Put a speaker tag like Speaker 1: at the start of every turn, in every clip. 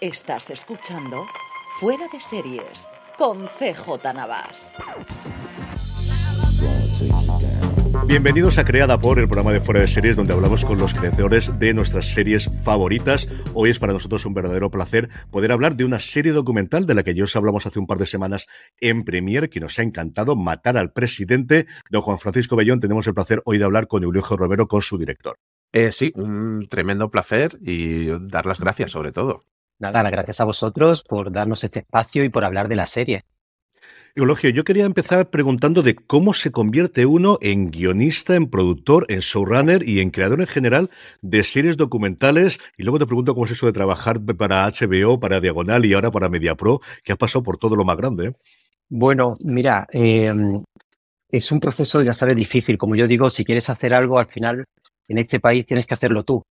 Speaker 1: Estás escuchando Fuera de Series con CJ Navas.
Speaker 2: Bienvenidos a Creada por, el programa de Fuera de Series, donde hablamos con los creadores de nuestras series favoritas. Hoy es para nosotros un verdadero placer poder hablar de una serie documental de la que ya os hablamos hace un par de semanas en Premier, que nos ha encantado, Matar al Presidente. Don Juan Francisco Bellón, tenemos el placer hoy de hablar con Eulogio Romero, con su director.
Speaker 3: Eh, sí, un tremendo placer y dar las gracias sobre todo.
Speaker 4: Nada, gracias a vosotros por darnos este espacio y por hablar de la serie.
Speaker 2: Eulogio, yo quería empezar preguntando de cómo se convierte uno en guionista, en productor, en showrunner y en creador en general de series documentales. Y luego te pregunto cómo es eso de trabajar para HBO, para Diagonal y ahora para MediaPro, que ha pasado por todo lo más grande. ¿eh?
Speaker 4: Bueno, mira, eh, es un proceso, ya sabes, difícil. Como yo digo, si quieres hacer algo, al final en este país tienes que hacerlo tú.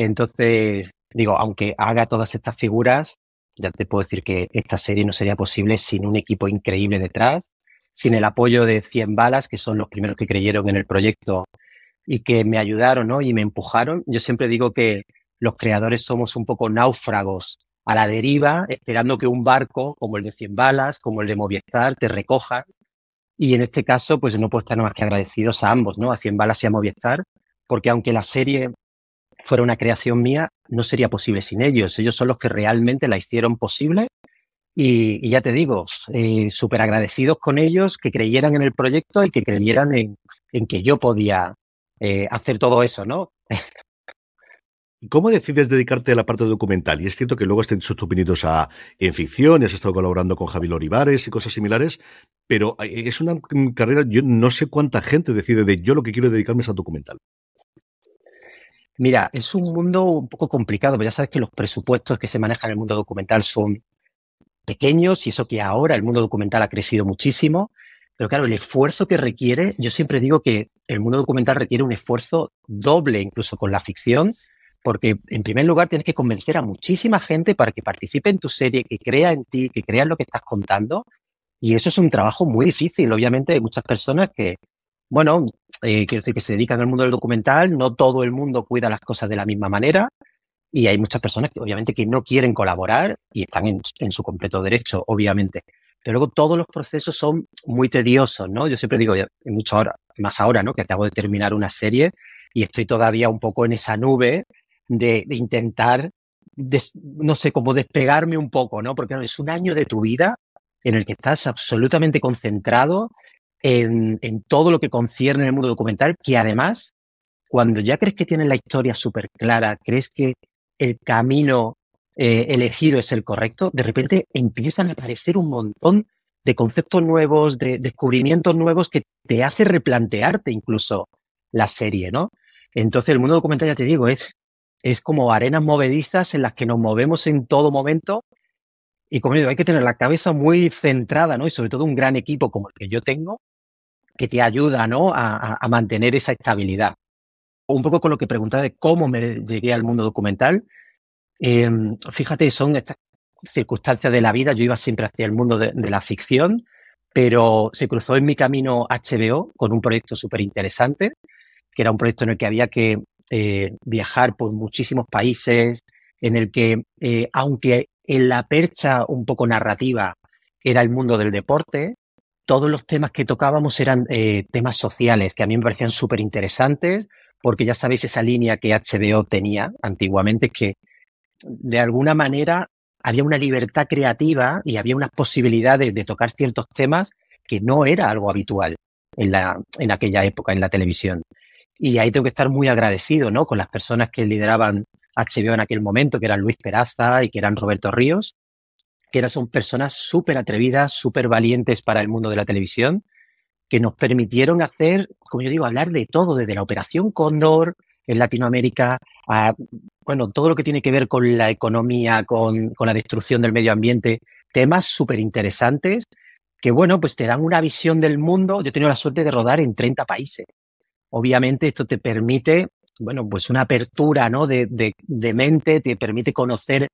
Speaker 4: Entonces, digo, aunque haga todas estas figuras, ya te puedo decir que esta serie no sería posible sin un equipo increíble detrás, sin el apoyo de 100 balas, que son los primeros que creyeron en el proyecto y que me ayudaron ¿no? y me empujaron. Yo siempre digo que los creadores somos un poco náufragos a la deriva, esperando que un barco como el de 100 balas, como el de Movistar, te recoja. Y en este caso, pues no puedo estar más que agradecidos a ambos, ¿no? A 100 balas y a Movistar, porque aunque la serie fuera una creación mía, no sería posible sin ellos. Ellos son los que realmente la hicieron posible. Y, ya te digo, eh, súper agradecidos con ellos, que creyeran en el proyecto y que creyeran en, que yo podía eh, hacer todo eso, ¿no?
Speaker 2: ¿Cómo decides dedicarte a la parte documental? Y es cierto que luego has tenido tus pinitos en ficción, has estado colaborando con Javi Olivares y cosas similares, pero eh, es una carrera, yo no sé cuánta gente decide de yo lo que quiero dedicarme es al documental.
Speaker 4: Mira, es un mundo un poco complicado, pero ya sabes que los presupuestos que se manejan en el mundo documental son pequeños y eso que ahora el mundo documental ha crecido muchísimo. Pero claro, el esfuerzo que requiere, yo siempre digo que el mundo documental requiere un esfuerzo doble incluso con la ficción, porque en primer lugar tienes que convencer a muchísima gente para que participe en tu serie, que crea en ti, que crea en lo que estás contando. Y eso es un trabajo muy difícil. Obviamente hay muchas personas que bueno, eh, quiero decir que se dedican al mundo del documental, no todo el mundo cuida las cosas de la misma manera y hay muchas personas que obviamente que no quieren colaborar y están en, su completo derecho, obviamente. Pero luego todos los procesos son muy tediosos, ¿no? Yo siempre digo, mucho ahora, más ahora, ¿no? Que acabo de terminar una serie y estoy todavía un poco en esa nube de, intentar, no sé, como despegarme un poco, ¿no? Porque es un año de tu vida en el que estás absolutamente concentrado en, todo lo que concierne el mundo documental, que además, cuando ya crees que tienes la historia súper clara, crees que el camino eh, elegido es el correcto, de repente empiezan a aparecer un montón de conceptos nuevos, de descubrimientos nuevos que te hace replantearte incluso la serie, ¿no? Entonces el mundo documental, ya te digo, es, es como arenas movedizas en las que nos movemos en todo momento y como digo, hay que tener la cabeza muy centrada, ¿no? Y sobre todo un gran equipo como el que yo tengo, que te ayuda, ¿no? A, mantener esa estabilidad. Un poco con lo que preguntaba de cómo me llegué al mundo documental. Em, fíjate, son estas circunstancias de la vida. Yo iba siempre hacia el mundo de, la ficción, pero se cruzó en mi camino HBO con un proyecto súper interesante, que era un proyecto en el que había que eh, viajar por muchísimos países, en el que, eh, aunque en la percha un poco narrativa era el mundo del deporte. Todos los temas que tocábamos eran eh, temas sociales que a mí me parecían súper interesantes, porque ya sabéis esa línea que HBO tenía antiguamente, que de alguna manera había una libertad creativa y había unas posibilidades de tocar ciertos temas que no era algo habitual en, la, en aquella época en la televisión. Y ahí tengo que estar muy agradecido ¿no? con las personas que lideraban HBO en aquel momento, que eran Luis Peraza y que eran Roberto Ríos, que eran, son personas súper atrevidas, súper valientes para el mundo de la televisión, que nos permitieron hacer, como yo digo, hablar de todo, desde la Operación Cóndor en Latinoamérica, a, bueno, todo lo que tiene que ver con la economía, con, con la destrucción del medio ambiente, temas súper interesantes que, bueno, pues te dan una visión del mundo. Yo he tenido la suerte de rodar en 30 países. Obviamente esto te permite, bueno, pues una apertura, ¿no? De, de, de mente, te permite conocer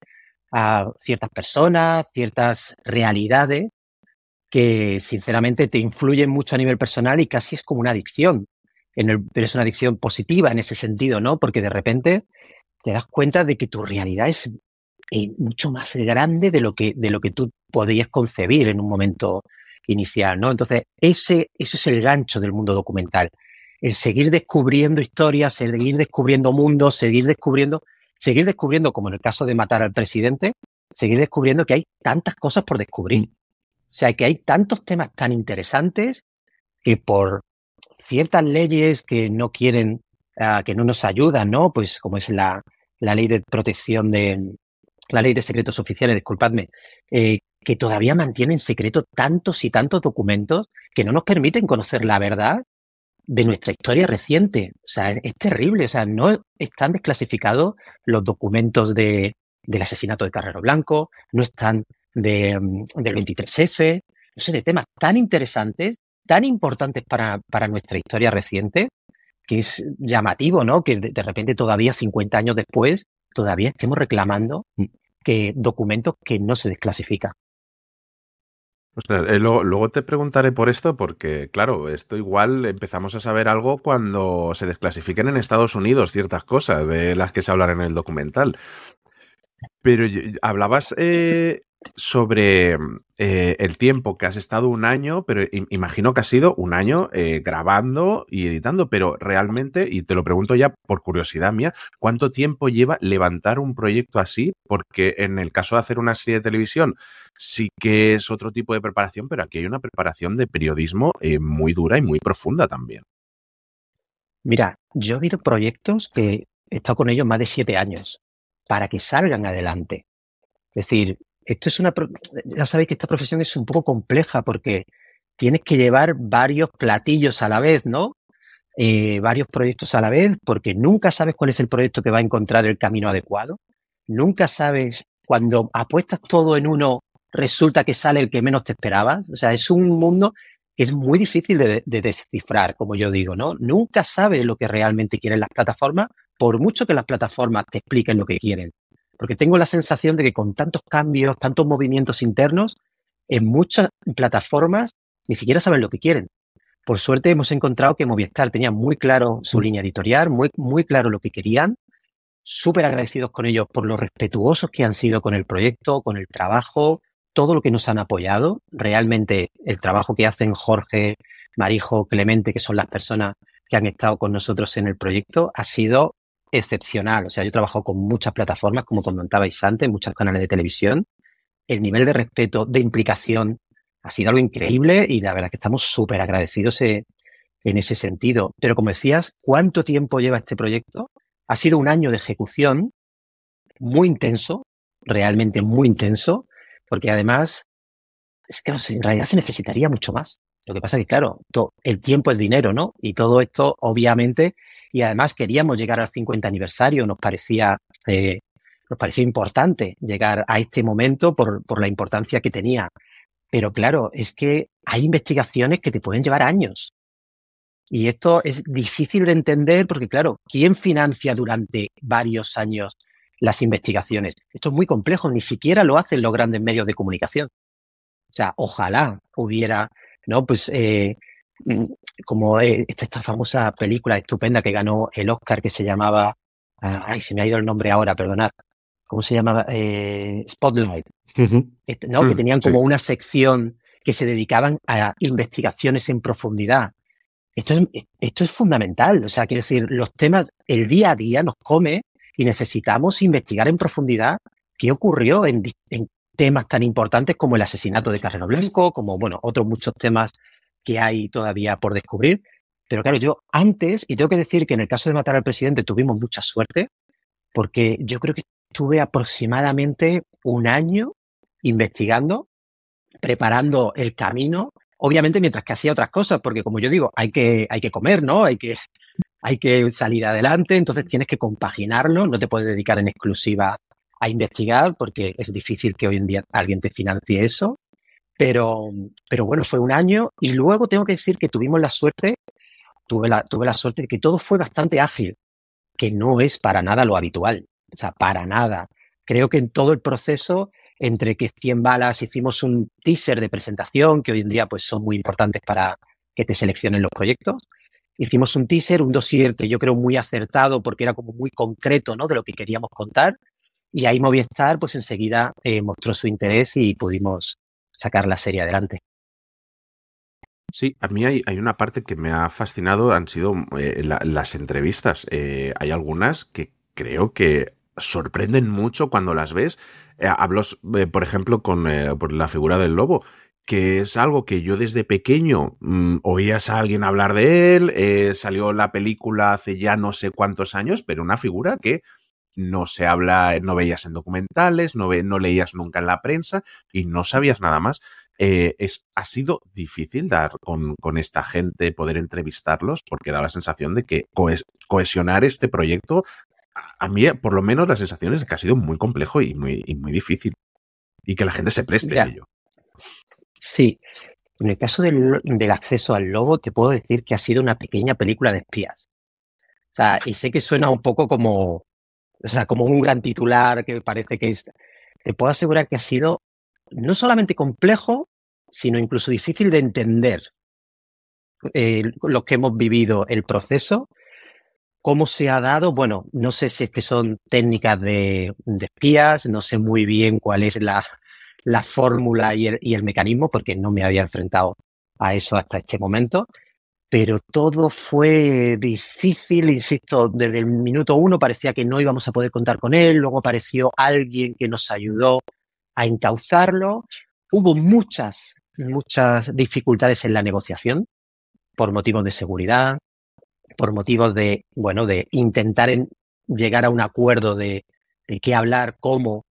Speaker 4: a ciertas personas, ciertas realidades que sinceramente te influyen mucho a nivel personal y casi es como una adicción. Pero es una adicción positiva en ese sentido, ¿no? Porque de repente te das cuenta de que tu realidad es eh, mucho más grande de lo que, de lo que tú podías concebir en un momento inicial, ¿no? Entonces, ese, ese es el gancho del mundo documental. El seguir descubriendo historias, seguir descubriendo mundos, seguir descubriendo, seguir descubriendo, como en el caso de matar al presidente, seguir descubriendo que hay tantas cosas por descubrir. Mm. O sea, que hay tantos temas tan interesantes que por ciertas leyes que no quieren, uh, que no nos ayudan, ¿no? Pues como es la, la ley de protección de, la ley de secretos oficiales, disculpadme, eh, que todavía mantiene en secreto tantos y tantos documentos que no nos permiten conocer la verdad de nuestra historia reciente. O sea, es, es terrible. O sea, no están desclasificados los documentos de, del asesinato de Carrero Blanco, no están de, mm, del 23F, no sé, de temas tan interesantes, tan importantes para, para nuestra historia reciente, que es llamativo, ¿no? Que de, de, repente todavía 50 años después, todavía estemos reclamando mm. que documentos que no se desclasifican.
Speaker 3: Eh, luego, luego, te preguntaré por esto porque, claro, esto igual empezamos a saber algo cuando se desclasifiquen en Estados Unidos ciertas cosas de las que se hablan en el documental. Pero hablabas eh, sobre eh, el tiempo que has estado un año, pero imagino que ha sido un año eh, grabando y editando, pero realmente, y te lo pregunto ya por curiosidad mía, ¿cuánto tiempo lleva levantar un proyecto así? Porque en el caso de hacer una serie de televisión sí que es otro tipo de preparación, pero aquí hay una preparación de periodismo eh, muy dura y muy profunda también.
Speaker 4: Mira, yo he visto proyectos que he estado con ellos más de siete años para que salgan adelante. Es decir, esto es una, ya sabéis que esta profesión es un poco compleja porque tienes que llevar varios platillos a la vez, ¿no? Eh, varios proyectos a la vez, porque nunca sabes cuál es el proyecto que va a encontrar el camino adecuado. Nunca sabes cuando apuestas todo en uno, resulta que sale el que menos te esperabas. O sea, es un mundo que es muy difícil de, de descifrar, como yo digo, ¿no? Nunca sabes lo que realmente quieren las plataformas, por mucho que las plataformas te expliquen lo que quieren. Porque tengo la sensación de que con tantos cambios, tantos movimientos internos, en muchas plataformas ni siquiera saben lo que quieren. Por suerte hemos encontrado que Movistar tenía muy claro su línea editorial, muy, muy claro lo que querían, súper agradecidos con ellos por lo respetuosos que han sido con el proyecto, con el trabajo, todo lo que nos han apoyado. Realmente el trabajo que hacen Jorge, Marijo, Clemente, que son las personas que han estado con nosotros en el proyecto, ha sido excepcional. O sea, yo trabajo con muchas plataformas, como comentabais antes, muchos canales de televisión. El nivel de respeto, de implicación, ha sido algo increíble y la verdad que estamos súper agradecidos en ese sentido. Pero como decías, ¿cuánto tiempo lleva este proyecto? Ha sido un año de ejecución muy intenso, realmente muy intenso, porque además, es que en realidad se necesitaría mucho más. Lo que pasa es que, claro, el tiempo es dinero, ¿no? Y todo esto, obviamente, y además queríamos llegar al 50 aniversario, nos parecía, eh, nos parecía importante llegar a este momento por, por la importancia que tenía. Pero claro, es que hay investigaciones que te pueden llevar años. Y esto es difícil de entender porque, claro, ¿quién financia durante varios años las investigaciones? Esto es muy complejo, ni siquiera lo hacen los grandes medios de comunicación. O sea, ojalá hubiera, ¿no? Pues eh, como esta, esta, famosa película estupenda que ganó el Oscar que se llamaba, ah, ay, se me ha ido el nombre ahora, perdonad, ¿cómo se llamaba? Eh, Spotlight, uh -huh. ¿no? Mm, que tenían como sí. una sección que se dedicaban a investigaciones en profundidad. Esto es, esto es fundamental, o sea, quiero decir, los temas, el día a día nos come y necesitamos investigar en profundidad qué ocurrió en, en temas tan importantes como el asesinato de Carrero Blanco, como, bueno, otros muchos temas que hay todavía por descubrir. Pero claro, yo antes, y tengo que decir que en el caso de matar al presidente tuvimos mucha suerte, porque yo creo que estuve aproximadamente un año investigando, preparando el camino, obviamente mientras que hacía otras cosas, porque como yo digo, hay que, hay que comer, ¿no? Hay que, hay que salir adelante, entonces tienes que compaginarlo, no te puedes dedicar en exclusiva a investigar porque es difícil que hoy en día alguien te financie eso. Pero, pero bueno, fue un año y luego tengo que decir que tuvimos la suerte, tuve la, tuve la suerte de que todo fue bastante ágil, que no es para nada lo habitual, o sea, para nada. Creo que en todo el proceso, entre que 100 balas hicimos un teaser de presentación, que hoy en día pues son muy importantes para que te seleccionen los proyectos, hicimos un teaser, un dossier que yo creo muy acertado porque era como muy concreto, ¿no? De lo que queríamos contar. Y ahí Movistar, pues enseguida eh, mostró su interés y pudimos sacar la serie adelante.
Speaker 3: Sí, a mí hay, una parte que me ha fascinado, han sido eh, la, las entrevistas. Eh, hay algunas que creo que sorprenden mucho cuando las ves. Eh, hablo, eh, por ejemplo, con eh, por la figura del lobo, que es algo que yo desde pequeño mmm, oías a alguien hablar de él, salió la película hace ya no sé cuántos años, pero una figura que no se habla, no veías en documentales, no, ve, no leías nunca en la prensa y no sabías nada más. Eh, es, ha sido difícil dar con, con, esta gente, poder entrevistarlos, porque da la sensación de que cohes, cohesionar este proyecto, a, a, mí por lo menos la sensación es que ha sido muy complejo y muy, y muy difícil. Y que la gente se preste a ello.
Speaker 4: Sí. En el caso del, del acceso al lobo, te puedo decir que ha sido una pequeña película de espías. O sea, y sé que suena un poco como, o sea, como un gran titular que parece que es. Te puedo asegurar que ha sido no solamente complejo, sino incluso difícil de entender los que hemos vivido el proceso, cómo se ha dado. Bueno, no sé si es que son técnicas de, espías, no sé muy bien cuál es la, la fórmula y el mecanismo, porque no me había enfrentado a eso hasta este momento pero todo fue difícil, insisto, desde el minuto uno parecía que no íbamos a poder contar con él, luego apareció alguien que nos ayudó a encauzarlo, hubo muchas, muchas dificultades en la negociación por motivos de seguridad, por motivos de, bueno, de intentar en, llegar a un acuerdo de, de qué hablar, cómo,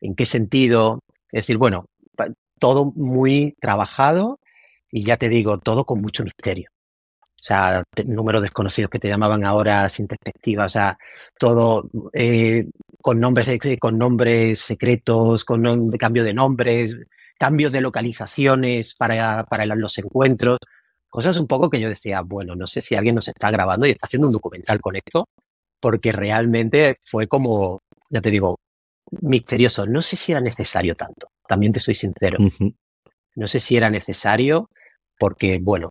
Speaker 4: en qué sentido, es decir, bueno, todo muy trabajado y ya te digo, todo con mucho misterio. O sea, números desconocidos que te llamaban ahora sin perspectiva, o sea, todo eh, con nombres con nombres secretos, con nom cambio de nombres, cambios de localizaciones para, para los encuentros, cosas un poco que yo decía, bueno, no sé si alguien nos está grabando y está haciendo un documental con esto, porque realmente fue como, ya te digo, misterioso. No sé si era necesario tanto, también te soy sincero. Uh -huh. No sé si era necesario porque, bueno,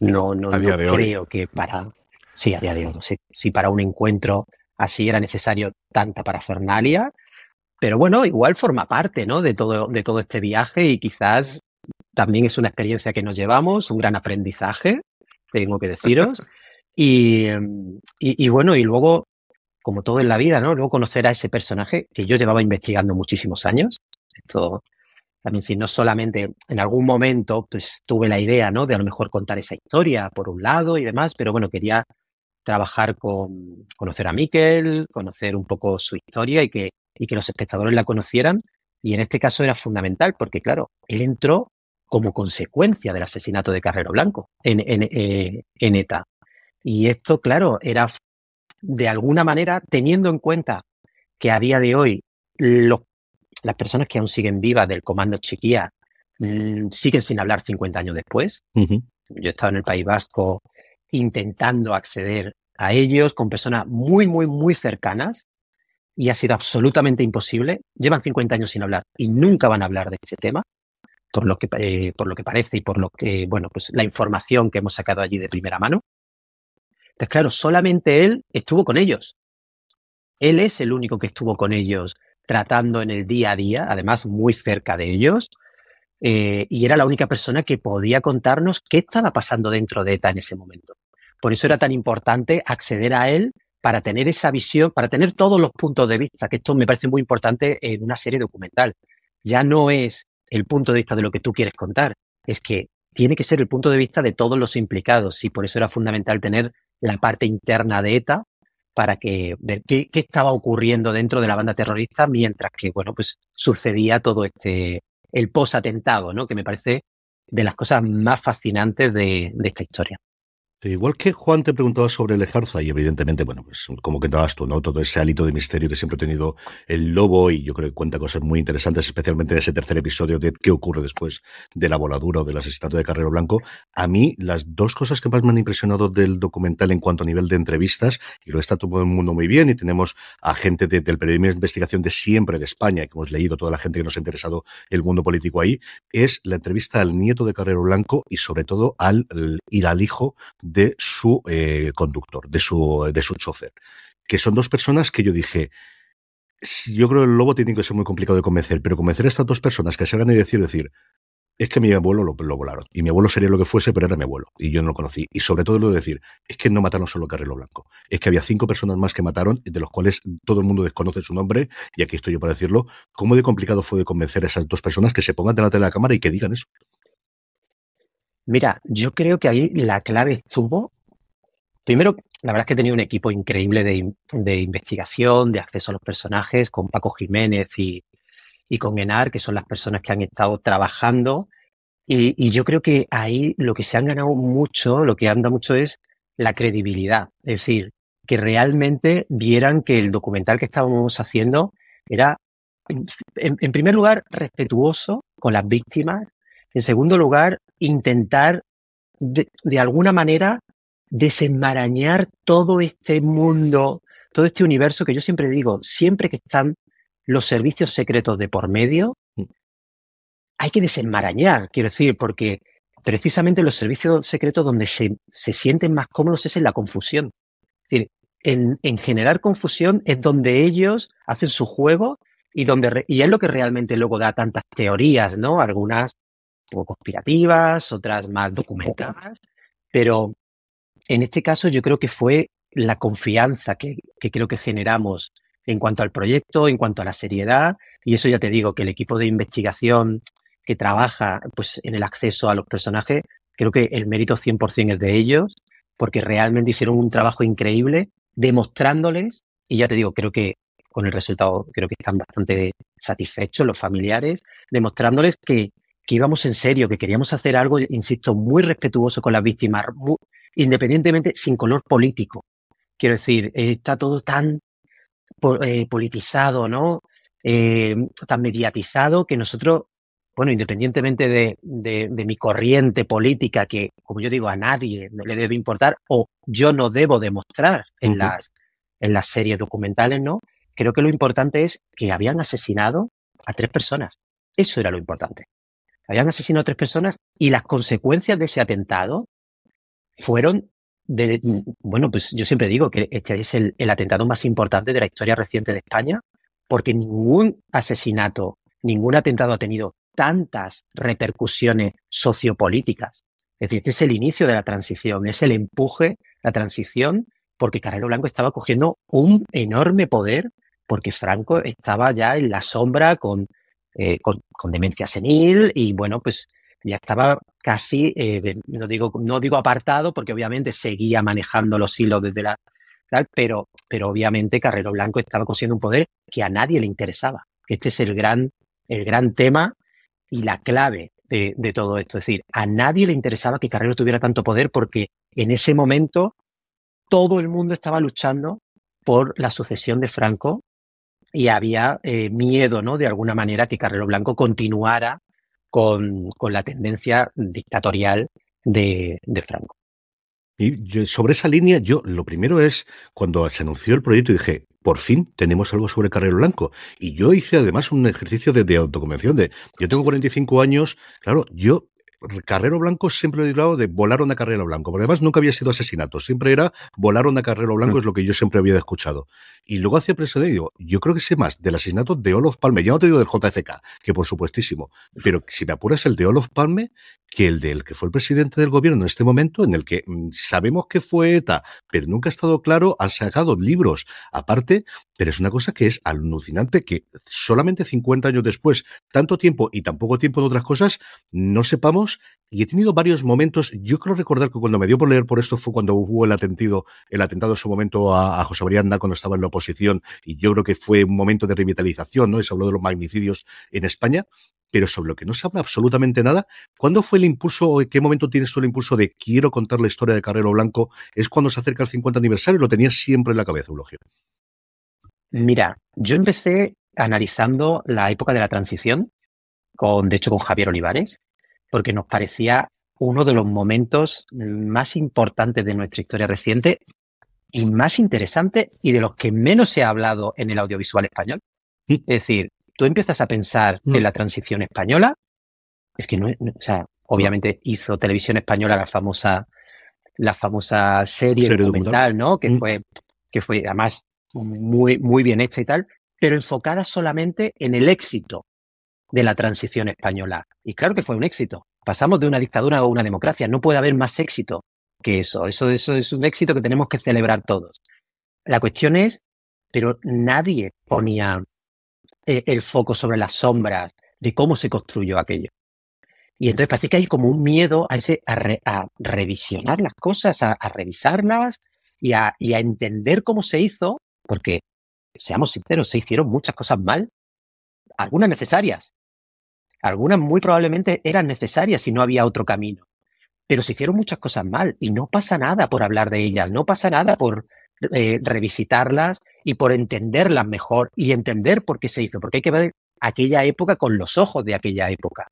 Speaker 4: no, no, no creo que para. Sí, a día de hoy. Sí, sí, para un encuentro así era necesario tanta parafernalia. Pero bueno, igual forma parte, ¿no? De todo, de todo este viaje y quizás también es una experiencia que nos llevamos, un gran aprendizaje, tengo que deciros. y, y, y, bueno, y luego, como todo en la vida, ¿no? Luego conocer a ese personaje que yo llevaba investigando muchísimos años. Esto también si no solamente en algún momento pues tuve la idea, ¿no? De a lo mejor contar esa historia por un lado y demás, pero bueno, quería trabajar con, conocer a Miquel, conocer un poco su historia y que, y que los espectadores la conocieran. Y en este caso era fundamental porque, claro, él entró como consecuencia del asesinato de Carrero Blanco en, en, eh, en ETA. Y esto, claro, era de alguna manera teniendo en cuenta que a día de hoy los las personas que aún siguen vivas del comando Chiquía mmm, siguen sin hablar 50 años después. Uh -huh. Yo he estado en el País Vasco intentando acceder a ellos con personas muy, muy, muy cercanas y ha sido absolutamente imposible. Llevan 50 años sin hablar y nunca van a hablar de ese tema, por lo que, eh, por lo que parece y por lo que, bueno, pues la información que hemos sacado allí de primera mano. Entonces, claro, solamente él estuvo con ellos. Él es el único que estuvo con ellos tratando en el día a día, además muy cerca de ellos, eh, y era la única persona que podía contarnos qué estaba pasando dentro de ETA en ese momento. Por eso era tan importante acceder a él para tener esa visión, para tener todos los puntos de vista, que esto me parece muy importante en una serie documental. Ya no es el punto de vista de lo que tú quieres contar, es que tiene que ser el punto de vista de todos los implicados y por eso era fundamental tener la parte interna de ETA para que ver qué, qué, estaba ocurriendo dentro de la banda terrorista mientras que, bueno, pues sucedía todo este, el post-atentado, ¿no? Que me parece de las cosas más fascinantes de, de esta historia.
Speaker 2: Igual que Juan te preguntaba sobre el Ejarza, y evidentemente, bueno, pues como que dabas tú, ¿no? Todo ese hálito de misterio que siempre ha tenido el lobo, y yo creo que cuenta cosas muy interesantes, especialmente en ese tercer episodio de qué ocurre después de la voladura o del asesinato de Carrero Blanco. A mí, las dos cosas que más me han impresionado del documental en cuanto a nivel de entrevistas, y lo está todo el mundo muy bien, y tenemos a gente de, del periodismo de investigación de siempre de España, que hemos leído toda la gente que nos ha interesado el mundo político ahí, es la entrevista al nieto de Carrero Blanco y sobre todo al, ir al hijo de su eh, conductor, de su, de su chofer, que son dos personas que yo dije, yo creo que el lobo tiene que ser muy complicado de convencer, pero convencer a estas dos personas que se hagan y decir, decir, es que mi abuelo lo, volaron. Y mi abuelo sería lo que fuese, pero era mi abuelo. Y yo no lo conocí. Y sobre todo lo de decir, es que no mataron solo a Carrero Blanco. Es que había cinco personas más que mataron, de los cuales todo el mundo desconoce su nombre. Y aquí estoy yo para decirlo. ¿Cómo de complicado fue de convencer a esas dos personas que se pongan delante de la cámara y que digan eso?
Speaker 4: Mira, yo creo que ahí la clave estuvo. Primero, la verdad es que tenido un equipo increíble de, de investigación, de acceso a los personajes, con Paco Jiménez y, y, con Enar, que son las personas que han estado trabajando. Y, y, yo creo que ahí lo que se han ganado mucho, lo que anda mucho es la credibilidad. Es decir, que realmente vieran que el documental que estábamos haciendo era, en, en primer lugar, respetuoso con las víctimas en segundo lugar, intentar de, de, alguna manera desenmarañar todo este mundo, todo este universo que yo siempre digo, siempre que están los servicios secretos de por medio, hay que desenmarañar, quiero decir, porque precisamente los servicios secretos donde se, se sienten más cómodos es en la confusión. Es decir, en, en, generar confusión es donde ellos hacen su juego y donde y es lo que realmente luego da tantas teorías, ¿no? Algunas poco conspirativas, otras más documentadas, pero en este caso yo creo que fue la confianza que, que, creo que generamos en cuanto al proyecto, en cuanto a la seriedad, y eso ya te digo que el equipo de investigación que trabaja pues, en el acceso a los personajes, creo que el mérito 100% es de ellos, porque realmente hicieron un trabajo increíble demostrándoles, y ya te digo, creo que con el resultado creo que están bastante satisfechos los familiares, demostrándoles que que íbamos en serio, que queríamos hacer algo, insisto, muy respetuoso con las víctimas, muy, independientemente, sin color político. Quiero decir, está todo tan eh, politizado, ¿no? Eh, tan mediatizado que nosotros, bueno, independientemente de, de, de, mi corriente política, que, como yo digo, a nadie le debe importar, o yo no debo demostrar en, uh -huh. las, en las series documentales, ¿no? Creo que lo importante es que habían asesinado a tres personas. Eso era lo importante habían asesinado a tres personas y las consecuencias de ese atentado fueron bueno, pues yo siempre digo que este es el, el, atentado más importante de la historia reciente de España, porque ningún asesinato, ningún atentado ha tenido tantas repercusiones sociopolíticas. Es decir, este es el inicio de la transición, es el empuje, la transición, porque Carrero Blanco estaba cogiendo un enorme poder, porque Franco estaba ya en la sombra con eh, con, demencia senil y bueno, pues ya estaba casi, eh, no, digo, no digo apartado porque obviamente seguía manejando los hilos desde la... Tal, pero, pero obviamente Carrero Blanco estaba consiguiendo un poder que a nadie le interesaba. Este es el gran, el gran tema y la clave de, de todo esto. Es decir, a nadie le interesaba que Carrero tuviera tanto poder porque en ese momento todo el mundo estaba luchando por la sucesión de Franco y había eh, miedo, ¿no? De alguna manera que Carrero Blanco continuara con, con la tendencia dictatorial de, de Franco.
Speaker 2: Y yo, sobre esa línea, yo lo primero es cuando se anunció el proyecto dije, por fin tenemos algo sobre Carrero Blanco. Y yo hice además un ejercicio de, de autoconvención de, yo tengo 45 años, claro, yo Carrero Blanco siempre he hablado de volar una carrera blanco, porque además nunca había sido asesinato, siempre era volar una carrera blanco, es lo que yo siempre había escuchado. Y luego hacía prensa de digo, yo creo que sé más del asesinato de Olof Palme, ya no te digo del JFK, que por supuestísimo, pero si me apuras el de Olof Palme, que el del que fue el presidente del gobierno en este momento, en el que mmm, sabemos que fue ETA, pero nunca ha estado claro, han sacado libros aparte, pero es una cosa que es alucinante que solamente 50 años después, tanto tiempo y tan poco tiempo de otras cosas, no sepamos y he tenido varios momentos. Yo creo recordar que cuando me dio por leer por esto fue cuando hubo el atentado, el atentado en su momento a, José María cuando estaba en la oposición, y yo creo que fue un momento de revitalización, ¿no? Y se habló de los magnicidios en España, pero sobre lo que no se habla absolutamente nada. ¿Cuándo fue el impulso o en qué momento tienes tú el impulso de quiero contar la historia de Carrero Blanco? ¿Es cuando se acerca el 50 aniversario? ¿Lo tenías siempre en la cabeza, Eulogio?
Speaker 4: Mira, yo empecé analizando la época de la transición, con, de hecho con Javier Olivares, porque nos parecía uno de los momentos más importantes de nuestra historia reciente y más interesante y de los que menos se ha hablado en el audiovisual español. Es decir, tú empiezas a pensar en mm. la transición española, es que no, o sea, obviamente hizo televisión española la famosa, la famosa serie, documental, ¿no? Que mm. fue, que fue además muy, muy bien hecha y tal, pero enfocada solamente en el éxito de la transición española. Y claro que fue un éxito. Pasamos de una dictadura a una democracia. No puede haber más éxito que eso. Eso, eso es un éxito que tenemos que celebrar todos. La cuestión es, pero nadie ponía eh, el foco sobre las sombras de cómo se construyó aquello. Y entonces parece que hay como un miedo a, ese, a, revisionar las cosas, a, revisarlas y a, y a entender cómo se hizo, porque, seamos sinceros, se hicieron muchas cosas mal, algunas necesarias, algunas muy probablemente eran necesarias si no había otro camino. Pero se hicieron muchas cosas mal y no pasa nada por hablar de ellas, no pasa nada por eh, revisitarlas y por entenderlas mejor y entender por qué se hizo, porque hay que ver aquella época con los ojos de aquella época,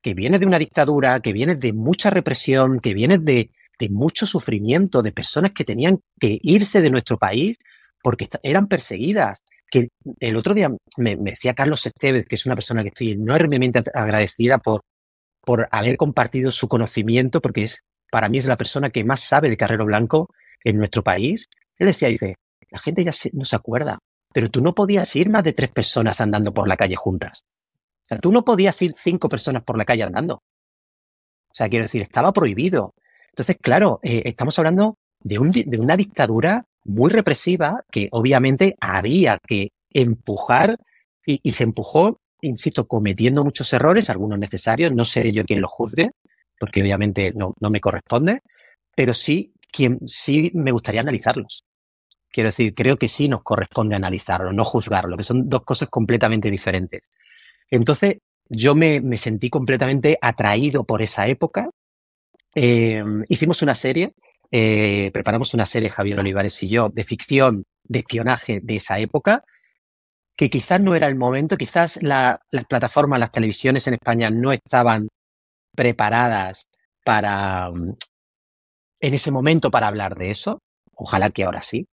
Speaker 4: que viene de una dictadura, que viene de mucha represión, que viene de, de mucho sufrimiento, de personas que tenían que irse de nuestro país porque eran perseguidas, que el otro día me, decía Carlos Estevez, que es una persona que estoy enormemente agradecida por, por haber compartido su conocimiento, porque es, para mí es la persona que más sabe de Carrero Blanco en nuestro país. Él decía, dice, la gente ya no se acuerda, pero tú no podías ir más de tres personas andando por la calle juntas. O sea, tú no podías ir cinco personas por la calle andando. O sea, quiero decir, estaba prohibido. Entonces, claro, eh, estamos hablando de, un, de una dictadura muy represiva que obviamente había que empujar y, se empujó, insisto, cometiendo muchos errores, algunos necesarios, no seré yo quien lo juzgue, porque obviamente no, no me corresponde, pero sí, quien, sí me gustaría analizarlos. Quiero decir, creo que sí nos corresponde analizarlo, no juzgarlo, que son dos cosas completamente diferentes. Entonces, yo me, me sentí completamente atraído por esa época. Eh, hicimos una serie eh, preparamos una serie, Javier Olivares y yo, de ficción, de espionaje de esa época, que quizás no era el momento, quizás las plataformas, las televisiones en España no estaban preparadas para, mm, en ese momento, para hablar de eso. Ojalá que ahora sí.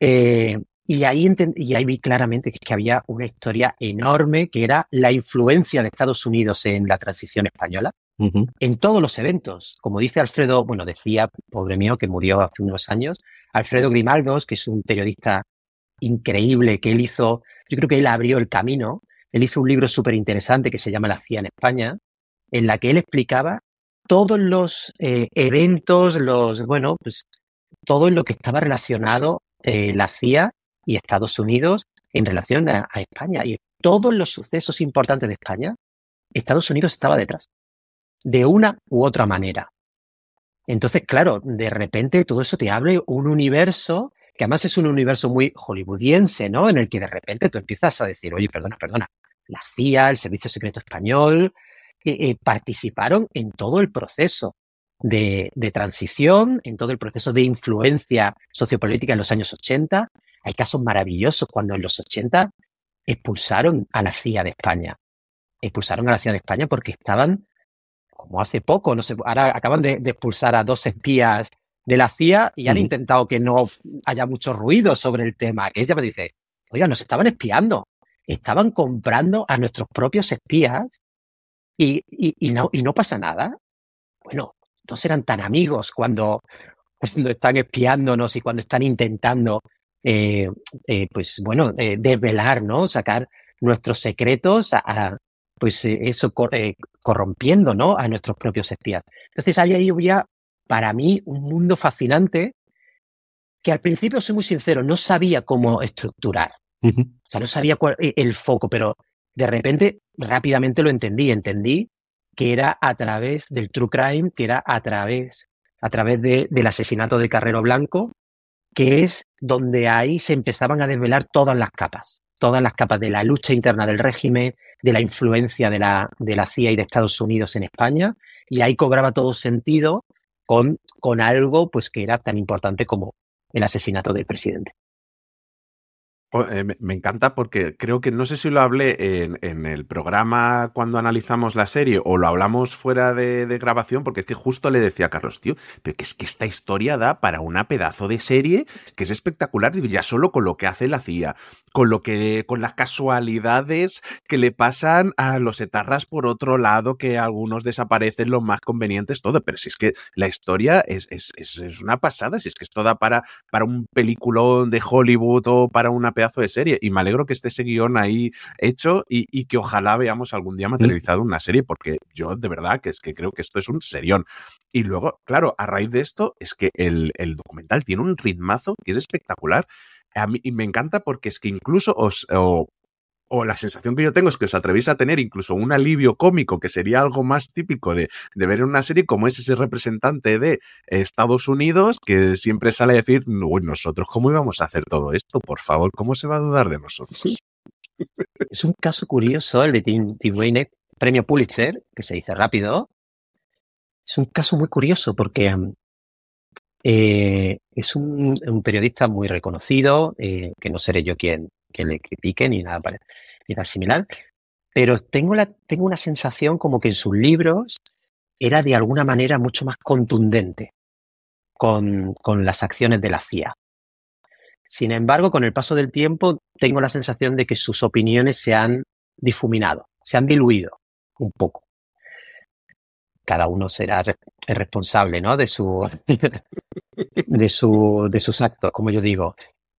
Speaker 4: Eh, y ahí, y ahí vi claramente que había una historia enorme que era la influencia de Estados Unidos en la transición española en todos los eventos. Como dice Alfredo, bueno, decía, pobre mío, que murió hace unos años, Alfredo Grimaldos, que es un periodista increíble, que él hizo, yo creo que él abrió el camino, él hizo un libro súper interesante que se llama La CIA en España, en la que él explicaba todos los eh, eventos, los, bueno, pues todo lo que estaba relacionado eh, la CIA y Estados Unidos en relación a España. Y todos los sucesos importantes de España, Estados Unidos estaba detrás de una u otra manera. Entonces, claro, de repente todo eso te abre un universo que además es un universo muy hollywoodiense, ¿no? En el que de repente tú empiezas a decir, oye, perdona, perdona, la CIA, el Servicio Secreto Español, eh, eh, participaron en todo el proceso de, de, transición, en todo el proceso de influencia sociopolítica en los años 80. Hay casos maravillosos cuando en los 80 expulsaron a la CIA de España. Expulsaron a la CIA de España porque estaban como hace poco, no sé, ahora acaban de, expulsar a dos espías de la CIA y han intentado que no haya mucho ruido sobre el tema. Que ella me dice, oiga, nos estaban espiando, estaban comprando a nuestros propios espías y, y, no, y no pasa nada. Bueno, no serán tan amigos cuando, cuando están espiándonos y cuando están intentando, eh, eh, pues bueno, eh, desvelar, ¿no? Sacar nuestros secretos a, pues eh, eso eh, corrompiendo ¿no? a nuestros propios espías. Entonces ahí había para mí un mundo fascinante que al principio, soy muy sincero, no sabía cómo estructurar. O sea, no sabía cuál, e, el foco, pero de repente rápidamente lo entendí. Entendí que era a través del true crime, que era a través, a través de, del asesinato de Carrero Blanco, que es donde ahí se empezaban a desvelar todas las capas, todas las capas de la lucha interna del régimen, de la influencia de la, de la CIA y de Estados Unidos en España, y ahí cobraba todo sentido con, con algo pues que era tan importante como el asesinato del presidente.
Speaker 3: Eh, me encanta porque creo que no sé si lo hablé en, el programa cuando analizamos la serie o lo hablamos fuera de, grabación, porque es que justo le decía a Carlos, tío, pero que es que esta historia da para una pedazo de serie que es espectacular, ya solo con lo que hace la CIA, con lo que, con las casualidades que le pasan a los etarras por otro lado, que algunos desaparecen los más convenientes, todo, pero si es que la historia es, una pasada, si es que esto da para, para un peliculón de Hollywood o para una de serie. Y me alegro que esté ese guion ahí hecho y, y que ojalá veamos algún día materializado una serie, porque yo de verdad que es que creo que esto es un serión. Y luego, claro, a raíz de esto, es que el, el documental tiene un ritmazo que es espectacular. A mí, y me encanta porque es que incluso os, o, o la sensación que yo tengo es que os atrevéis a tener incluso un alivio cómico, que sería algo más típico de, ver en una serie como es ese representante de Estados Unidos que siempre sale a decir, uy, nosotros, ¿cómo íbamos a hacer todo esto? Por favor, ¿cómo se va a dudar de nosotros?
Speaker 4: Sí. Es un caso curioso el de Tim, Tim Wayne, premio Pulitzer, que se dice rápido. Es un caso muy curioso porque eh, es un, un, periodista muy reconocido, eh, que no seré yo quien, que le critique ni nada, ni nada similar, pero tengo, la, tengo una sensación como que en sus libros era de alguna manera mucho más contundente con, con las acciones de la CIA. Sin embargo, con el paso del tiempo, tengo la sensación de que sus opiniones se han difuminado, se han diluido un poco. Cada uno será responsable, ¿no? De su, de su, de sus actos, como yo digo.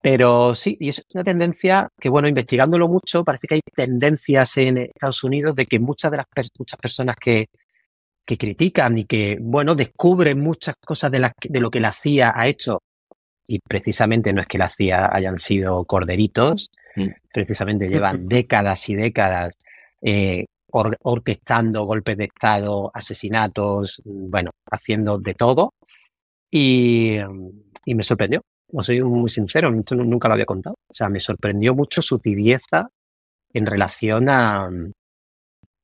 Speaker 4: Pero sí, y es una tendencia que, bueno, investigándolo mucho, parece que hay tendencias en Estados Unidos de que muchas de las muchas personas que, que critican y que, bueno, descubren muchas cosas de, la, de lo que la CIA ha hecho, y precisamente no es que la CIA hayan sido corderitos, mm. precisamente llevan décadas y décadas eh, or, orquestando golpes de Estado, asesinatos, bueno, haciendo de todo. Y, y me sorprendió, os soy muy sincero, nunca lo había contado. O sea, me sorprendió mucho su tibieza en relación a,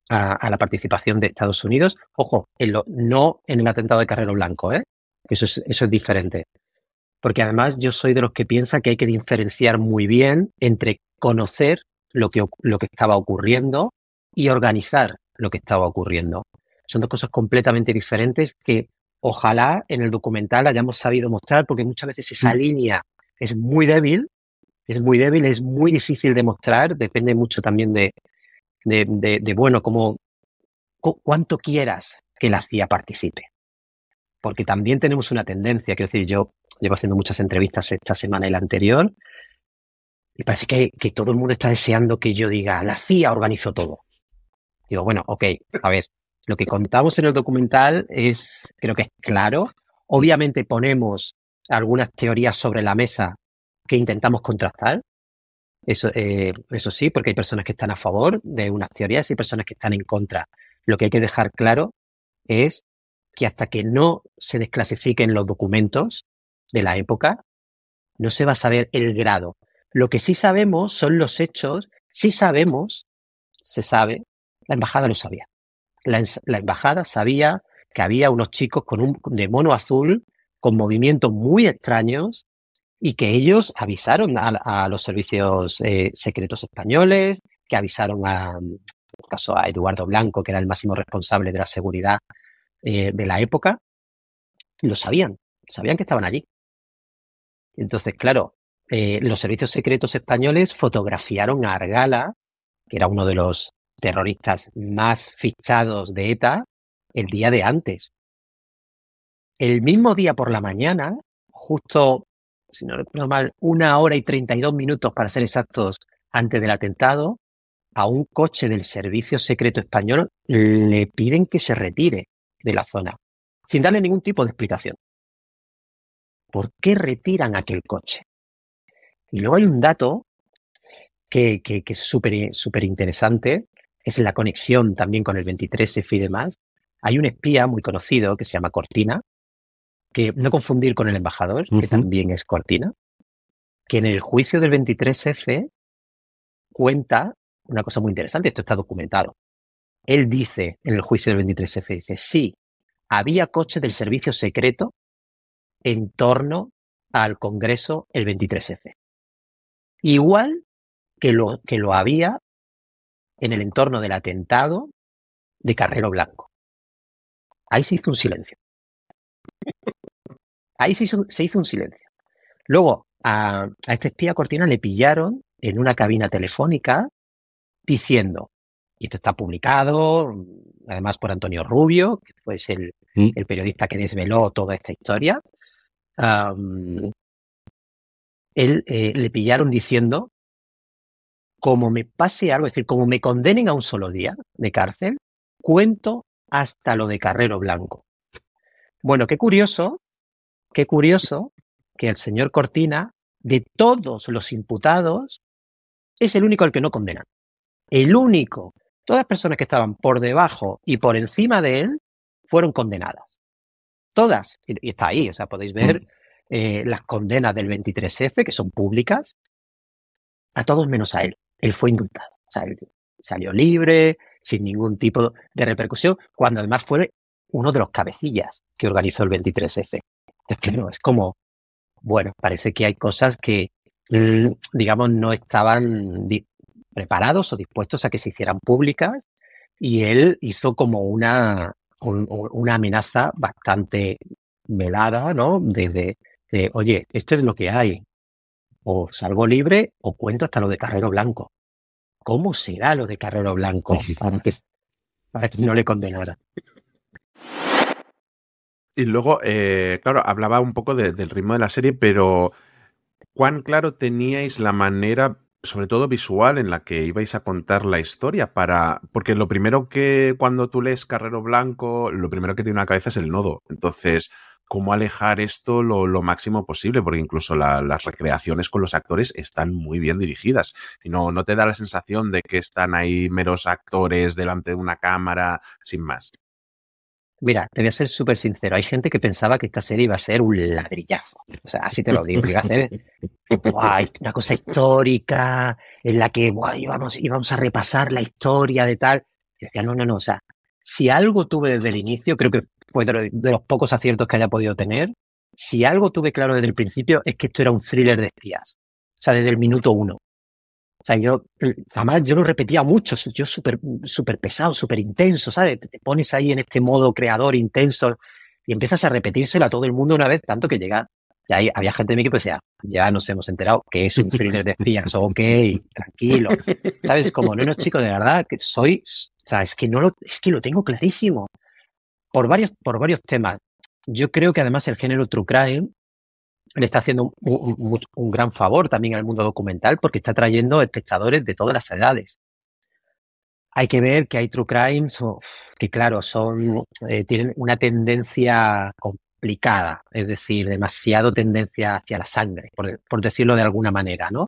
Speaker 4: a, la participación de Estados Unidos. Ojo, en lo, no en el atentado de Carrero Blanco, ¿eh? Eso es, eso es diferente. Porque además yo soy de los que piensa que hay que diferenciar muy bien entre conocer lo que, lo que estaba ocurriendo y organizar lo que estaba ocurriendo. Son dos cosas completamente diferentes que ojalá en el documental hayamos sabido mostrar, porque muchas veces esa línea es muy débil, es muy débil, es muy difícil de mostrar, depende mucho también de, de, de, de bueno, como cu cuánto quieras que la CIA participe. Porque también tenemos una tendencia, quiero decir, yo llevo haciendo muchas entrevistas esta semana y la anterior, y parece que, que todo el mundo está deseando que yo diga, la CIA organizó todo. Digo, bueno, ok, a ver, lo que contamos en el documental es, creo que es claro. Obviamente ponemos algunas teorías sobre la mesa que intentamos contrastar. Eso, eh, eso sí, porque hay personas que están a favor de unas teorías y personas que están en contra. Lo que hay que dejar claro es que hasta que no se desclasifiquen los documentos de la época, no se va a saber el grado. Lo que sí sabemos son los hechos, sí sabemos, se sabe, la embajada lo sabía la, embajada sabía que había unos chicos con un de mono azul con movimientos muy extraños y que ellos avisaron a, a los servicios eh, secretos españoles, que avisaron a, en este caso, a Eduardo Blanco, que era el máximo responsable de la seguridad eh, de la época, lo sabían, sabían que estaban allí. Entonces, claro, eh, los servicios secretos españoles fotografiaron a Argala, que era uno de los terroristas más fichados de ETA el día de antes. El mismo día por la mañana, justo, si no recuerdo mal, una hora y 32 minutos para ser exactos antes del atentado, a un coche del Servicio Secreto Español le piden que se retire de la zona, sin darle ningún tipo de explicación. ¿Por qué retiran aquel coche? Y luego hay un dato que, que, que es súper interesante, es la conexión también con el 23F y demás, Hay un espía muy conocido que se llama Cortina, que no confundir con el embajador, que también es Cortina, que en el juicio del 23F cuenta una cosa muy interesante, esto está documentado. Él dice en el juicio del 23F, dice, sí, había coches del servicio secreto en torno al Congreso el 23F. Igual que lo, que lo había en el entorno del atentado de Carrero Blanco. Ahí se hizo un silencio. Ahí se hizo, un silencio. Luego, a, a, este espía Cortina le pillaron en una cabina telefónica diciendo, y esto está publicado, además por Antonio Rubio, que fue el, el periodista que desveló toda esta historia, él eh, le pillaron diciendo, como me pase algo, es decir, como me condenen a un solo día de cárcel, cuento hasta lo de Carrero Blanco. Bueno, qué curioso, qué curioso que el señor Cortina, de todos los imputados, es el único al que no condenan. El único. Todas las personas que estaban por debajo y por encima de él fueron condenadas. Todas. Y está ahí, o sea, podéis ver eh, las condenas del 23F, que son públicas, a todos menos a él. Él fue indultado. O sea, él salió libre, sin ningún tipo de repercusión, cuando además fue uno de los cabecillas que organizó el 23F. Claro, es como, bueno, parece que hay cosas que, mm, digamos, no estaban preparados o dispuestos a que se hicieran públicas y él hizo como una, una amenaza bastante velada, ¿no? Desde, de, oye, esto es lo que hay. O salgo libre o cuento hasta lo de Carrero Blanco. ¿Cómo será lo de Carrero Blanco para que, para que no le condenara?
Speaker 3: Y luego, eh, claro, hablaba un poco del ritmo de la serie, pero ¿cuán claro teníais la manera sobre todo visual en la que ibais a contar la historia para porque lo primero que cuando tú lees Carrero Blanco lo primero que tiene en la cabeza es el nodo entonces cómo alejar esto lo, máximo posible porque incluso la, las recreaciones con los actores están muy bien dirigidas y no, no te da la sensación de que están ahí meros actores delante de una cámara sin más
Speaker 4: Mira, te voy a ser súper sincero. Hay gente que pensaba que esta serie iba a ser un ladrillazo. O sea, así te lo digo. Iba a ser una cosa histórica en la que íbamos, íbamos a repasar la historia de tal. Y decía, no, no, no. O sea, si algo tuve desde el inicio, creo que fue de los pocos aciertos que haya podido tener. Si algo tuve claro desde el principio es que esto era un thriller de espías. O sea, desde el minuto uno. O sea, yo, además yo lo repetía mucho, yo súper super pesado, súper intenso, ¿sabes? Te, pones ahí en este modo creador intenso y empiezas a repetírselo a todo el mundo una vez, tanto que llega, ya había gente de equipo que decía, ya nos hemos enterado que es un thriller de espías, ok, tranquilo. ¿Sabes? Como, no, no, chico, de verdad, que soy, o sea, es que no lo, es que lo tengo clarísimo. Por varios, por varios temas. Yo creo que además el género true crime le está haciendo un, gran favor también al mundo documental porque está trayendo espectadores de todas las edades. Hay que ver que hay true crimes que, claro, son, eh, tienen una tendencia complicada, es decir, demasiado tendencia hacia la sangre, por, decirlo de alguna manera, ¿no?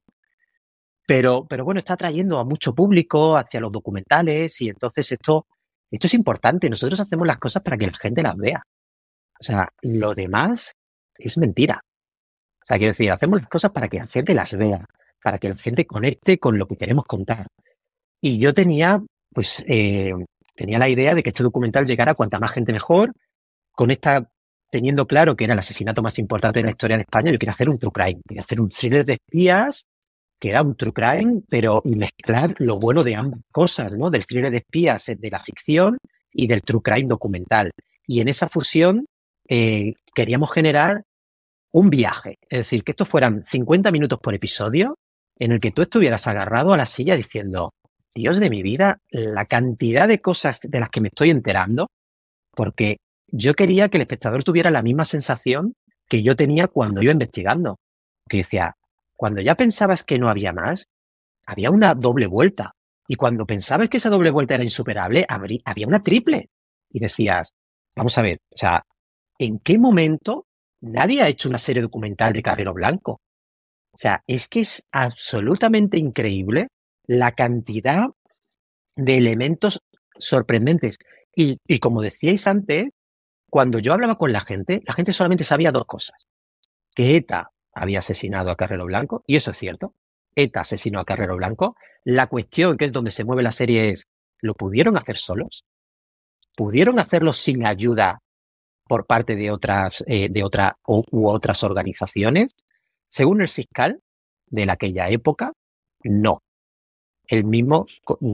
Speaker 4: Pero, pero bueno, está trayendo a mucho público hacia los documentales y entonces esto, esto es importante. Nosotros hacemos las cosas para que la gente las vea. O sea, lo demás es mentira. O sea, quiero decir, hacemos las cosas para que la gente las vea, para que la gente conecte con lo que queremos contar. Y yo tenía, pues, eh, tenía la idea de que este documental llegara a cuanta más gente mejor, con esta, teniendo claro que era el asesinato más importante de la historia de España, yo quería hacer un true crime, quería hacer un thriller de espías, que era un true crime, pero mezclar lo bueno de ambas cosas, ¿no? Del thriller de espías, de la ficción y del true crime documental. Y en esa fusión eh, queríamos generar un viaje. Es decir, que estos fueran 50 minutos por episodio en el que tú estuvieras agarrado a la silla diciendo, Dios de mi vida, la cantidad de cosas de las que me estoy enterando, porque yo quería que el espectador tuviera la misma sensación que yo tenía cuando iba investigando. Que decía, cuando ya pensabas que no había más, había una doble vuelta. Y cuando pensabas que esa doble vuelta era insuperable, había una triple. Y decías, vamos a ver, o sea, ¿en qué momento Nadie ha hecho una serie documental de Carrero Blanco. O sea, es que es absolutamente increíble la cantidad de elementos sorprendentes Y, y como decíais antes, cuando yo hablaba con la gente, la gente solamente sabía dos cosas. Que ETA había asesinado a Carrero Blanco, y eso es cierto. ETA asesinó a Carrero Blanco. La cuestión, que es donde se mueve la serie, es, ¿lo pudieron hacer solos? ¿Pudieron hacerlo sin ayuda por parte de otras, eh, de otra, u, otras organizaciones? Según el fiscal de aquella época, no. Él mismo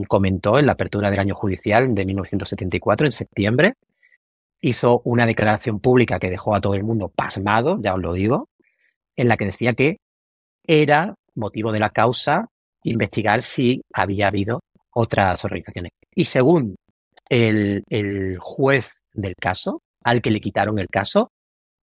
Speaker 4: comentó en la apertura del año judicial de 1974, en septiembre, hizo una declaración pública que dejó a todo el mundo pasmado, ya os lo digo, en la que decía que era motivo de la causa investigar si había habido otras organizaciones. Y según el, el juez del caso, al que le quitaron el caso,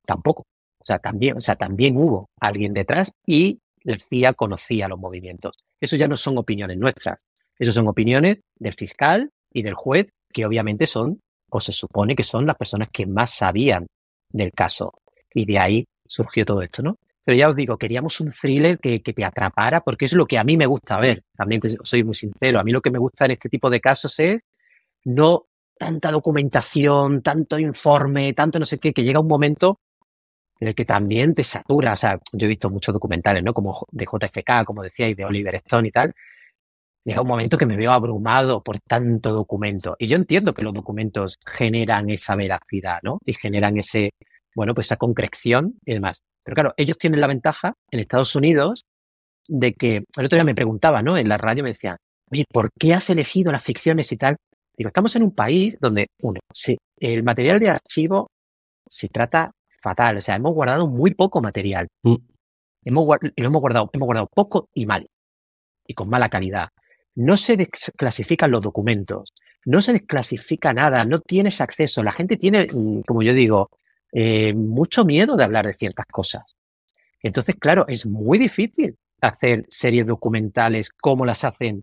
Speaker 4: tampoco. O sea, también, o sea, también hubo alguien detrás y CIA conocía los movimientos. Eso ya no son opiniones nuestras. Eso son opiniones del fiscal y del juez, que obviamente son, o se supone que son las personas que más sabían del caso. Y de ahí surgió todo esto, ¿no? Pero ya os digo, queríamos un thriller que, te atrapara porque es lo que a mí me gusta ver. También soy muy sincero. A mí lo que me gusta en este tipo de casos es no tanta documentación, tanto informe, tanto no sé qué, que llega un momento en el que también te satura. O sea, yo he visto muchos documentales, ¿no? Como de JFK, como decíais, de Oliver Stone y tal. Llega un momento que me veo abrumado por tanto documento. Y yo entiendo que los documentos generan esa veracidad, ¿no? Y generan ese, bueno, pues esa concreción y demás. Pero claro, ellos tienen la ventaja en Estados Unidos de que, el otro día me preguntaba, ¿no? En la radio me decían, ¿por qué has elegido las ficciones y tal? Digo, estamos en un país donde, uno, el material de archivo se trata fatal, o sea, hemos guardado muy poco material. Mm. Hemos, lo hemos guardado, hemos guardado poco y mal, y con mala calidad. No se desclasifican los documentos, no se desclasifica nada, no tienes acceso. La gente tiene, mm, como yo digo, eh, mucho miedo de hablar de ciertas cosas. Entonces, claro, es muy difícil hacer series documentales como las hacen,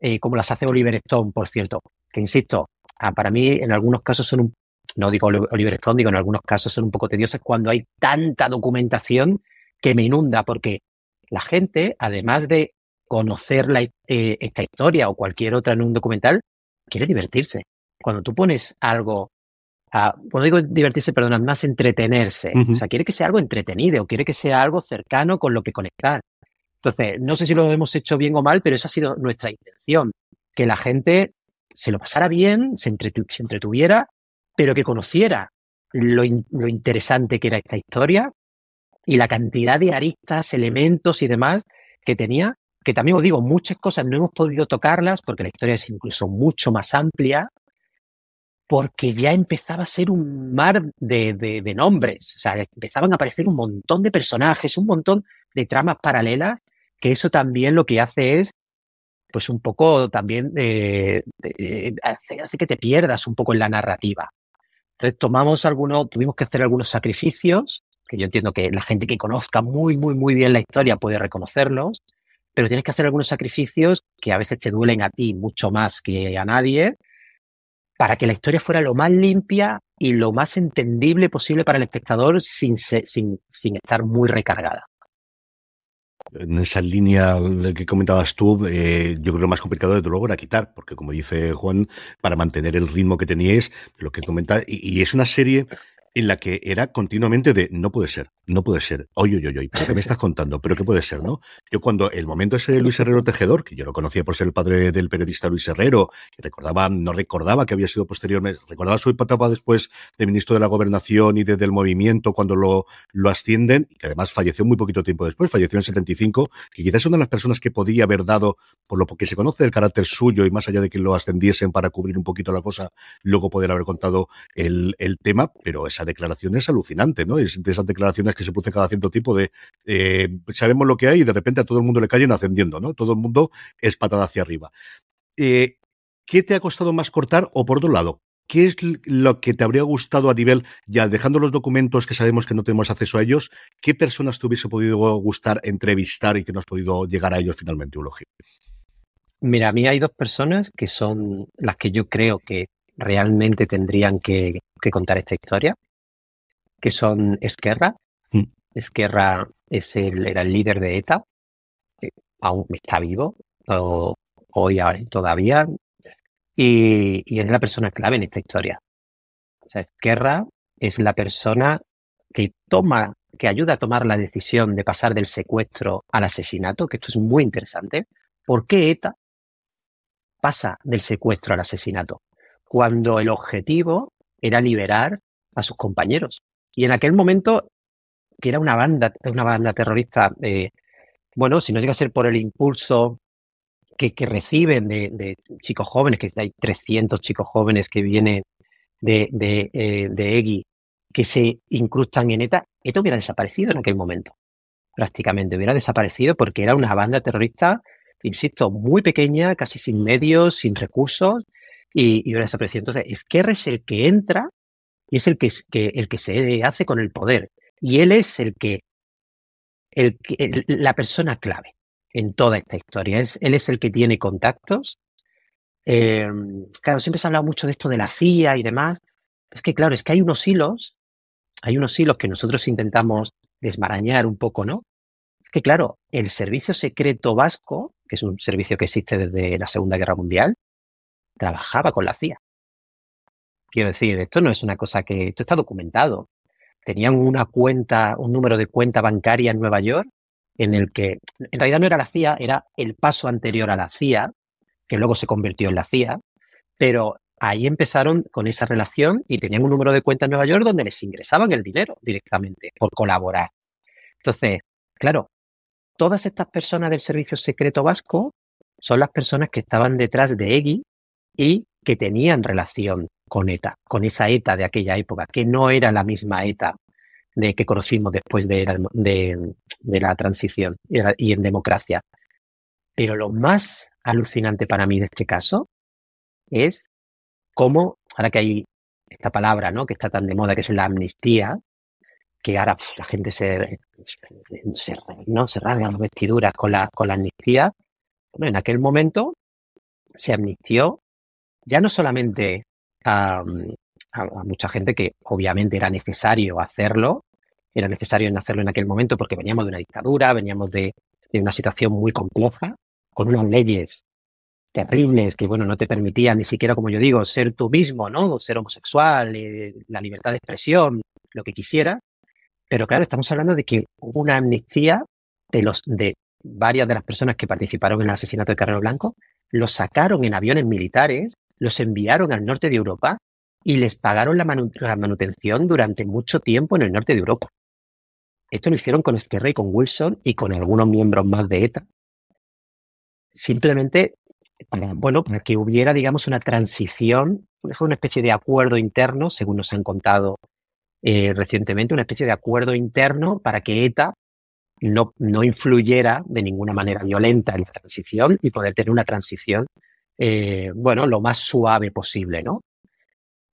Speaker 4: eh, como las hace Oliver Stone, por cierto, que insisto, ah, para mí en algunos casos son un, no digo Oliver Stone, digo en algunos casos son un poco tediosas cuando hay tanta documentación que me inunda, porque la gente, además de conocer la, eh, esta historia o cualquier otra en un documental, quiere divertirse. Cuando tú pones algo cuando digo divertirse, perdona, más entretenerse. O sea, quiere que sea algo entretenido, o quiere que sea algo cercano con lo que conectar. Entonces, no sé si lo hemos hecho bien o mal, pero esa ha sido nuestra intención. Que la gente se lo pasara bien, se, entretuviera, pero que conociera lo, lo interesante que era esta historia y la cantidad de aristas, elementos y demás que tenía, que también os digo, muchas cosas no hemos podido tocarlas porque la historia es incluso mucho más amplia porque ya empezaba a ser un mar de, nombres, o sea, empezaban a aparecer un montón de personajes, un montón de tramas paralelas, que eso también lo que hace es, pues un poco también, hace, que te pierdas un poco en la narrativa. Entonces tomamos algunos, tuvimos que hacer algunos sacrificios, que yo entiendo que la gente que conozca muy, muy, muy bien la historia puede reconocerlos, pero tienes que hacer algunos sacrificios que a veces te duelen a ti mucho más que a nadie, para que la historia fuera lo más limpia y lo más entendible posible para el espectador sin, sin, sin estar muy recargada.
Speaker 2: En esa línea que comentabas tú, eh, yo creo que lo más complicado de luego era quitar, porque como dice Juan, para mantener el ritmo que teníais, lo que comenta, y es una serie en la que era continuamente de no puede ser, no puede ser, oye, oye, oye, ¿pero qué me estás contando? ¿Pero qué puede ser, no? Yo cuando el momento ese de Luis Herrero Tejedor, que yo lo conocía por ser el padre del periodista Luis Herrero, que recordaba, no recordaba que había sido posteriormente, recordaba su etapa después de ministro de la Gobernación y de, del movimiento cuando lo, lo ascienden, y que además falleció muy poquito tiempo después, falleció en 75, que quizás es una de las personas que podía haber dado, por lo que se conoce del carácter suyo y más allá de que lo ascendiesen para cubrir un poquito la cosa, luego poder haber contado el, el tema, pero esa declaración es alucinante, ¿no? Es de esas declaraciones que se puse cada cierto tipo de eh, sabemos lo que hay y de repente a todo el mundo le caen ascendiendo, ¿no? Todo el mundo es patada hacia arriba. Eh, ¿Qué te ha costado más cortar? O por otro lado, ¿qué es lo que te habría gustado a nivel, ya dejando los documentos que sabemos que no tenemos acceso a ellos, qué personas te hubiese podido gustar entrevistar y que no has podido llegar a ellos finalmente, Eulogia?
Speaker 4: Mira, a mí hay dos personas que son las que yo creo que realmente tendrían que contar esta historia que son Esquerra. Esquerra es el, era el líder de ETA, aún está vivo, hoy todavía. y, es la persona clave en esta historia. O sea, Guerra es la persona que toma, que ayuda a tomar la decisión de pasar del secuestro al asesinato, que esto es muy interesante. ¿Por qué ETA pasa del secuestro al asesinato? Cuando el objetivo era liberar a sus compañeros. Y en aquel momento, que era una banda, una banda terrorista, eh, bueno, si no llega a ser por el impulso que, reciben de, chicos jóvenes, que hay 300 chicos jóvenes que vienen de, de, eh, de EGI, que se incrustan en ETA, ETA hubiera desaparecido en aquel momento. Prácticamente hubiera desaparecido porque era una banda terrorista, insisto, muy pequeña, casi sin medios, sin recursos, y, y hubiera desaparecido. Entonces, Esquerra es el que entra y es el que, el que se hace con el poder. Y él es el que, el, la persona clave en toda esta historia. Es, él es el que tiene contactos. Eh, claro, siempre se ha hablado mucho de esto de la CIA y demás. Es que, claro, es que hay unos hilos, hay unos hilos que nosotros intentamos desmarañar un poco, ¿no? Es que, claro, el servicio secreto vasco, que es un servicio que existe desde la Segunda Guerra Mundial, trabajaba con la CIA. Quiero decir, esto no es una cosa que, esto está documentado. Tenían una cuenta, un número de cuenta bancaria en Nueva York, en el que en realidad no era la CIA, era el paso anterior a la CIA, que luego se convirtió en la CIA, pero ahí empezaron con esa relación y tenían un número de cuenta en Nueva York donde les ingresaban el dinero directamente por colaborar. Entonces, claro, todas estas personas del servicio secreto vasco son las personas que estaban detrás de EGI y que tenían relación con ETA, con esa ETA de aquella época, que no era la misma ETA de que conocimos después de, la transición y en democracia. Pero lo más alucinante para mí de este caso es cómo, ahora que hay esta palabra, ¿no? Que está tan de moda, que es la amnistía, que ahora pues, la gente se, se, ¿no? se rasga las vestiduras con la, con la amnistía. Bueno, en aquel momento se amnistió ya no solamente a, mucha gente que obviamente era necesario hacerlo, era necesario hacerlo en aquel momento porque veníamos de una dictadura, veníamos de, una situación muy compleja, con unas leyes terribles que, bueno, no te permitían ni siquiera, como yo digo, ser tú mismo, ¿no? Ser homosexual, eh, la libertad de expresión, lo que quisiera. Pero claro, estamos hablando de que hubo una amnistía de los, de varias de las personas que participaron en el asesinato de Carrero Blanco, los sacaron en aviones militares los enviaron al norte de Europa y les pagaron la, manutención durante mucho tiempo en el norte de Europa. Esto lo hicieron con Esquerra con Wilson y con algunos miembros más de ETA. Simplemente para, bueno, para que hubiera, digamos, una transición, fue una especie de acuerdo interno, según nos han contado eh, recientemente, una especie de acuerdo interno para que ETA no, no influyera de ninguna manera violenta en la transición y poder tener una transición eh, bueno, lo más suave posible, ¿no?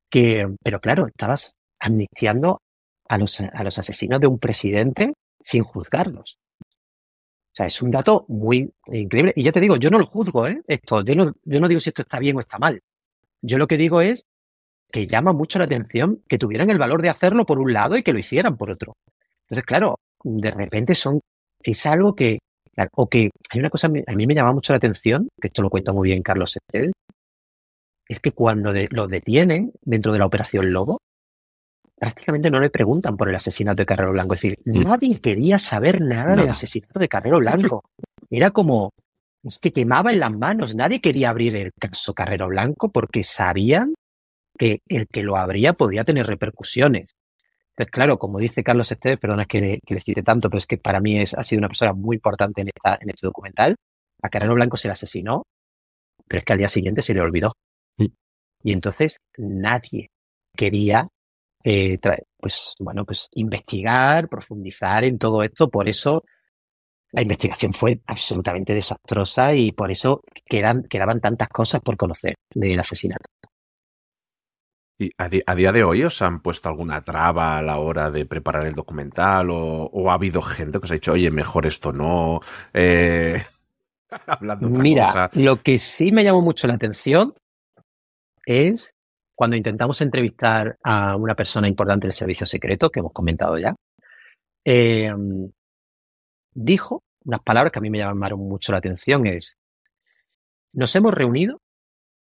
Speaker 4: Que, pero claro, estabas amnistiando a los, a los asesinos de un presidente sin juzgarlos. O sea, es un dato muy increíble. Y ya te digo, yo no lo juzgo, ¿eh? Esto, yo no, yo no digo si esto está bien o está mal. Yo lo que digo es que llama mucho la atención que tuvieran el valor de hacerlo por un lado y que lo hicieran por otro. Entonces, claro, de repente son, es algo que, o que hay una cosa, a mí me llama mucho la atención, que esto lo cuenta muy bien Carlos Estel, es que cuando los detienen dentro de la Operación Lobo, prácticamente no le preguntan por el asesinato de Carrero Blanco. Es decir, mm. nadie quería saber nada, del asesinato de Carrero Blanco. Era como, es que quemaba en las manos. Nadie quería abrir el caso Carrero Blanco porque sabían que el que lo abría podía tener repercusiones. Entonces, claro, como dice Carlos Esteves, perdona que, le cite tanto, pero es que para mí es, ha sido una persona muy importante en, esta, en este documental. A Carrero Blanco se le asesinó, pero es que al día siguiente se le olvidó. Y entonces nadie quería, eh, pues, bueno, pues investigar, profundizar en todo esto. Por eso la investigación fue absolutamente desastrosa y por eso quedan, quedaban tantas cosas por conocer del asesinato.
Speaker 3: ¿Y a, día de hoy os han puesto alguna traba a la hora de preparar el documental o, ha habido gente que os ha dicho, oye, mejor esto no? Eh,
Speaker 4: hablando Mira, lo que sí me llamó mucho la atención es cuando intentamos entrevistar a una persona importante del servicio secreto, que hemos comentado ya, em, dijo unas palabras que a mí me llamaron mucho la atención, es, nos hemos reunido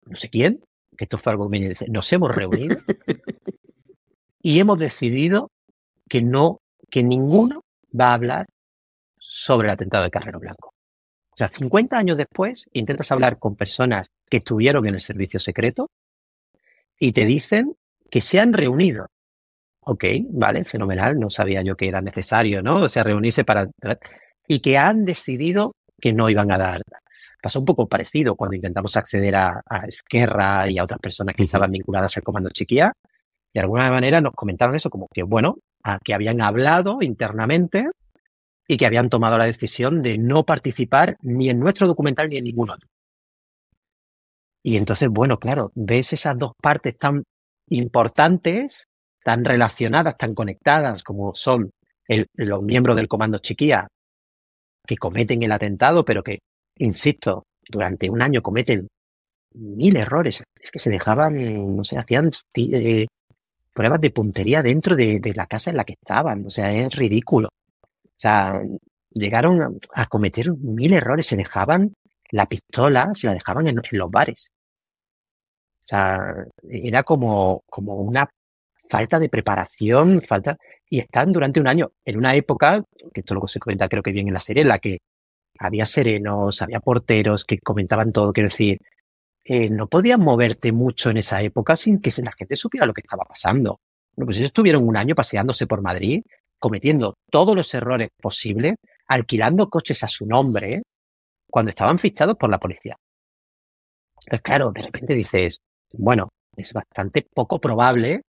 Speaker 4: no sé quién, que esto fue algo que me dice, nos hemos reunido y hemos decidido que no, que ninguno va a hablar sobre el atentado de Carrero Blanco. O sea, 50 años después intentas hablar con personas que estuvieron en el servicio secreto y te dicen que se han reunido. Ok, vale, fenomenal, no sabía yo que era necesario, ¿no? O sea, reunirse para... Y que han decidido que no iban a dar. Pasó un poco parecido cuando intentamos acceder a, Esquerra y a otras personas que estaban vinculadas al Comando Chiquía. De alguna manera nos comentaron eso como que, bueno, a que habían hablado internamente y que habían tomado la decisión de no participar ni en nuestro documental ni en ningún otro. Y entonces, bueno, claro, ves esas dos partes tan importantes, tan relacionadas, tan conectadas como son los miembros del comando Chiquía que cometen el atentado, pero que, insisto, durante un año cometen mil errores. Es que se dejaban, no sé, hacían eh, pruebas de puntería dentro de, la casa en la que estaban. O sea, es ridículo. O sea, llegaron a, cometer mil errores, se dejaban la pistola, se la dejaban en, los bares. O sea, era como, como una falta de preparación, falta, y están durante un año en una época, que esto luego se comenta creo que bien en la serie, en la que había serenos, había porteros que comentaban todo, quiero decir, eh, no podías moverte mucho en esa época sin que la gente supiera lo que estaba pasando. Pues ellos estuvieron un año paseándose por Madrid, cometiendo todos los errores posibles, alquilando coches a su nombre, cuando estaban fichados por la policía. Entonces, claro, de repente dices, bueno, es bastante poco probable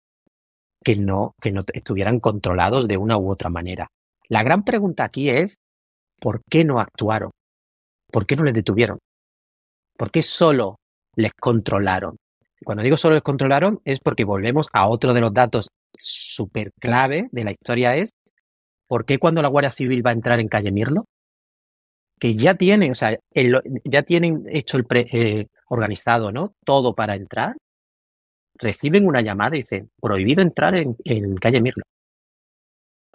Speaker 4: que no, que no estuvieran controlados de una u otra manera. La gran pregunta aquí es, ¿por qué no actuaron? ¿Por qué no les detuvieron? ¿Por qué solo les controlaron? Cuando digo solo les controlaron es porque volvemos a otro de los datos súper clave de la historia es ¿por qué cuando la Guardia Civil va a entrar en Calle Mirlo? Que ya tienen, o sea, ya tienen hecho el eh, organizado, ¿no? Todo para entrar. Reciben una llamada y dicen, prohibido entrar en, en Calle Mirlo.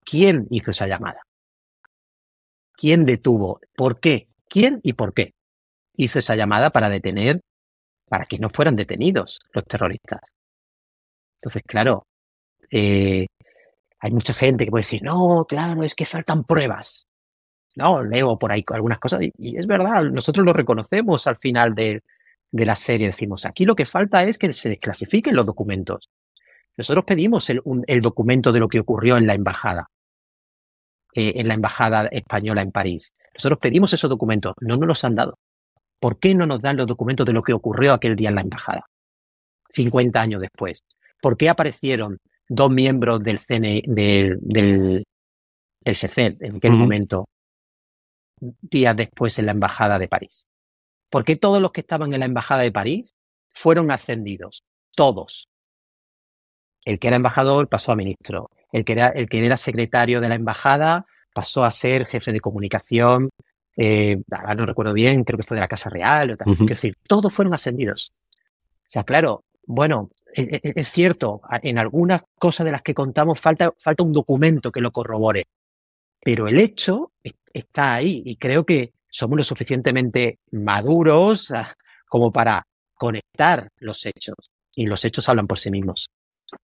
Speaker 4: ¿Quién hizo esa llamada? ¿Quién detuvo? ¿Por qué? ¿Quién y por qué? Hizo esa llamada para detener, para que no fueran detenidos los terroristas. Entonces, claro, eh, hay mucha gente que puede decir, no, claro, es que faltan pruebas. No, leo por ahí algunas cosas y, es verdad, nosotros lo reconocemos al final de, la serie. Decimos, aquí lo que falta es que se desclasifiquen los documentos. Nosotros pedimos el, documento de lo que ocurrió en la embajada, eh, en la embajada española en París. Nosotros pedimos esos documentos, no nos los han dado. ¿Por qué no nos dan los documentos de lo que ocurrió aquel día en la embajada? 50 años después. ¿Por qué aparecieron dos miembros del CNE, del, del, en aquel momento, días después en la Embajada de París. ¿Por qué todos los que estaban en la Embajada de París fueron ascendidos? Todos. El que era embajador pasó a ministro. El que era, el que era secretario de la embajada pasó a ser jefe de comunicación. Eh, no recuerdo bien, creo que fue de la Casa Real. O Es decir, todos fueron ascendidos. O sea, claro, bueno, e, e, e, es, cierto, en algunas cosas de las que contamos falta, falta un documento que lo corrobore, pero el hecho está ahí y creo que somos lo suficientemente maduros ah, como para conectar los hechos y los hechos hablan por sí mismos.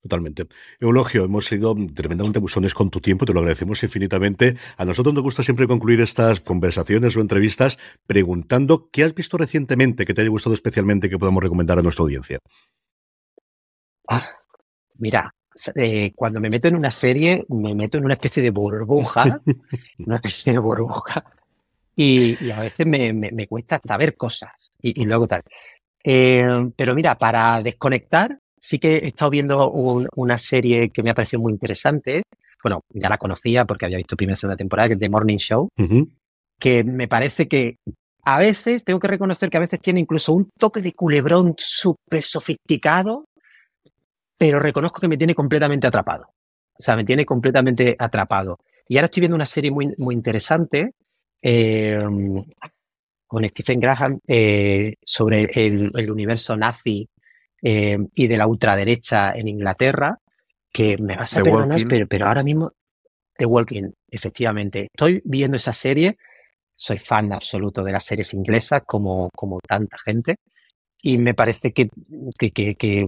Speaker 2: Totalmente. Eulogio, hemos sido tremendamente busones con tu tiempo, te lo agradecemos infinitamente. A nosotros nos gusta siempre concluir estas conversaciones o entrevistas preguntando qué has visto recientemente que te haya gustado especialmente que podamos recomendar a nuestra audiencia.
Speaker 4: Ah, mira, eh, cuando me meto en una serie, me meto en una especie de burbuja, una especie de burbuja, y, a veces me, cuesta hasta ver cosas y, luego tal. Eh, pero mira, para desconectar, sí que he estado viendo una serie que me ha parecido muy interesante. Bueno, ya la conocía porque había visto primera y segunda temporada, que es The Morning Show, que me parece que a veces, tengo que reconocer que a veces tiene incluso un toque de culebrón súper sofisticado, pero reconozco que me tiene completamente atrapado. O sea, me tiene completamente atrapado. Y ahora estoy viendo una serie muy, muy interesante em, con Stephen Graham eh, sobre el, universo nazi em, y de la ultraderecha en Inglaterra, que me vas a perdonar, pero, pero, ahora mismo, The Walking, efectivamente. Estoy viendo esa serie, soy fan absoluto de las series inglesas, como, como tanta gente, y me parece que, que,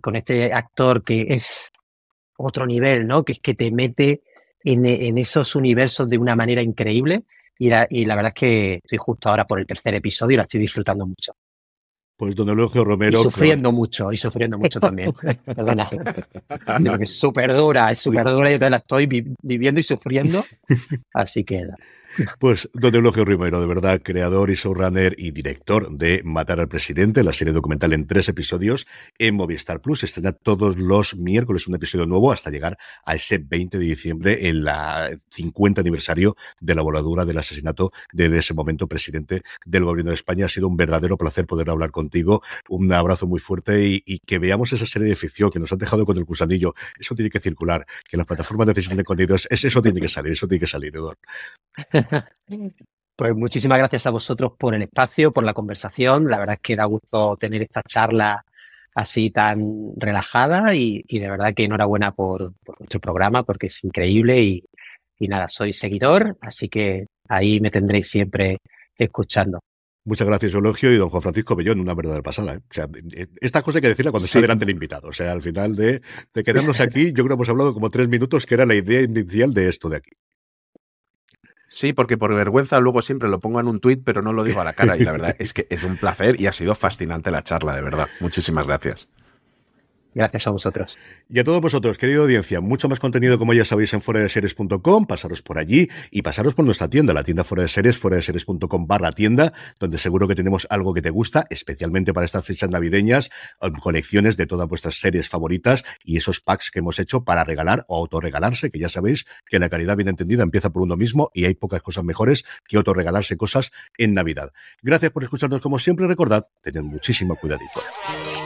Speaker 4: con este actor que es otro nivel, ¿no? Que es que te mete en, en esos universos de una manera increíble. Y la, y la verdad es que estoy justo ahora por el tercer episodio y la estoy disfrutando mucho.
Speaker 2: Pues don Eulogio Romero.
Speaker 4: Y sufriendo mucho, y sufriendo mucho también. Perdona. es súper dura, es súper dura yo la estoy viviendo y sufriendo. Así que
Speaker 2: pues don Eulogio Romero, de verdad, creador y showrunner y director de Matar al Presidente, la serie documental en tres episodios en Movistar Plus. Estrena todos los miércoles un episodio nuevo hasta llegar a ese 20 de diciembre, en la 50 aniversario de la voladura del asesinato de ese momento presidente del gobierno de España. Ha sido un verdadero placer poder hablar contigo. Un abrazo muy fuerte y, que veamos esa serie de ficción que nos han dejado con el gusanillo. Eso tiene que circular, que las plataformas necesitan de contenidos. Eso tiene que salir, eso tiene que salir, Eduardo.
Speaker 4: Pues muchísimas gracias a vosotros por el espacio, por la conversación. La verdad es que da gusto tener esta charla así tan relajada y, de verdad que enhorabuena por, por vuestro programa porque es increíble y, nada, soy seguidor, así que ahí me tendréis siempre escuchando.
Speaker 2: Muchas gracias, Eulogio y don Juan Francisco Bellón, una verdadera pasada. ¿eh? O sea, esta cosa hay que decirla cuando está delante el invitado. O sea, al final de, de quedarnos aquí, yo creo que hemos hablado como tres minutos, que era la idea inicial de esto de aquí.
Speaker 3: Sí, porque por vergüenza luego siempre lo pongo en un tuit, pero no lo digo a la cara. Y la verdad es que es un placer y ha sido fascinante la charla, de verdad. Muchísimas gracias.
Speaker 4: Gracias a vosotros.
Speaker 2: Y a todos vosotros, querida audiencia, mucho más contenido como ya sabéis en fuera de pasaros por allí y pasaros por nuestra tienda, la tienda fuera de series, fuera de series.com barra tienda, donde seguro que tenemos algo que te gusta, especialmente para estas fechas navideñas, eh, colecciones de todas vuestras series favoritas y esos packs que hemos hecho para regalar o autorregalarse, que ya sabéis que la caridad bien entendida empieza por uno mismo y hay pocas cosas mejores que autorregalarse cosas en Navidad. Gracias por escucharnos como siempre, recordad, tened muchísimo cuidado y fuera.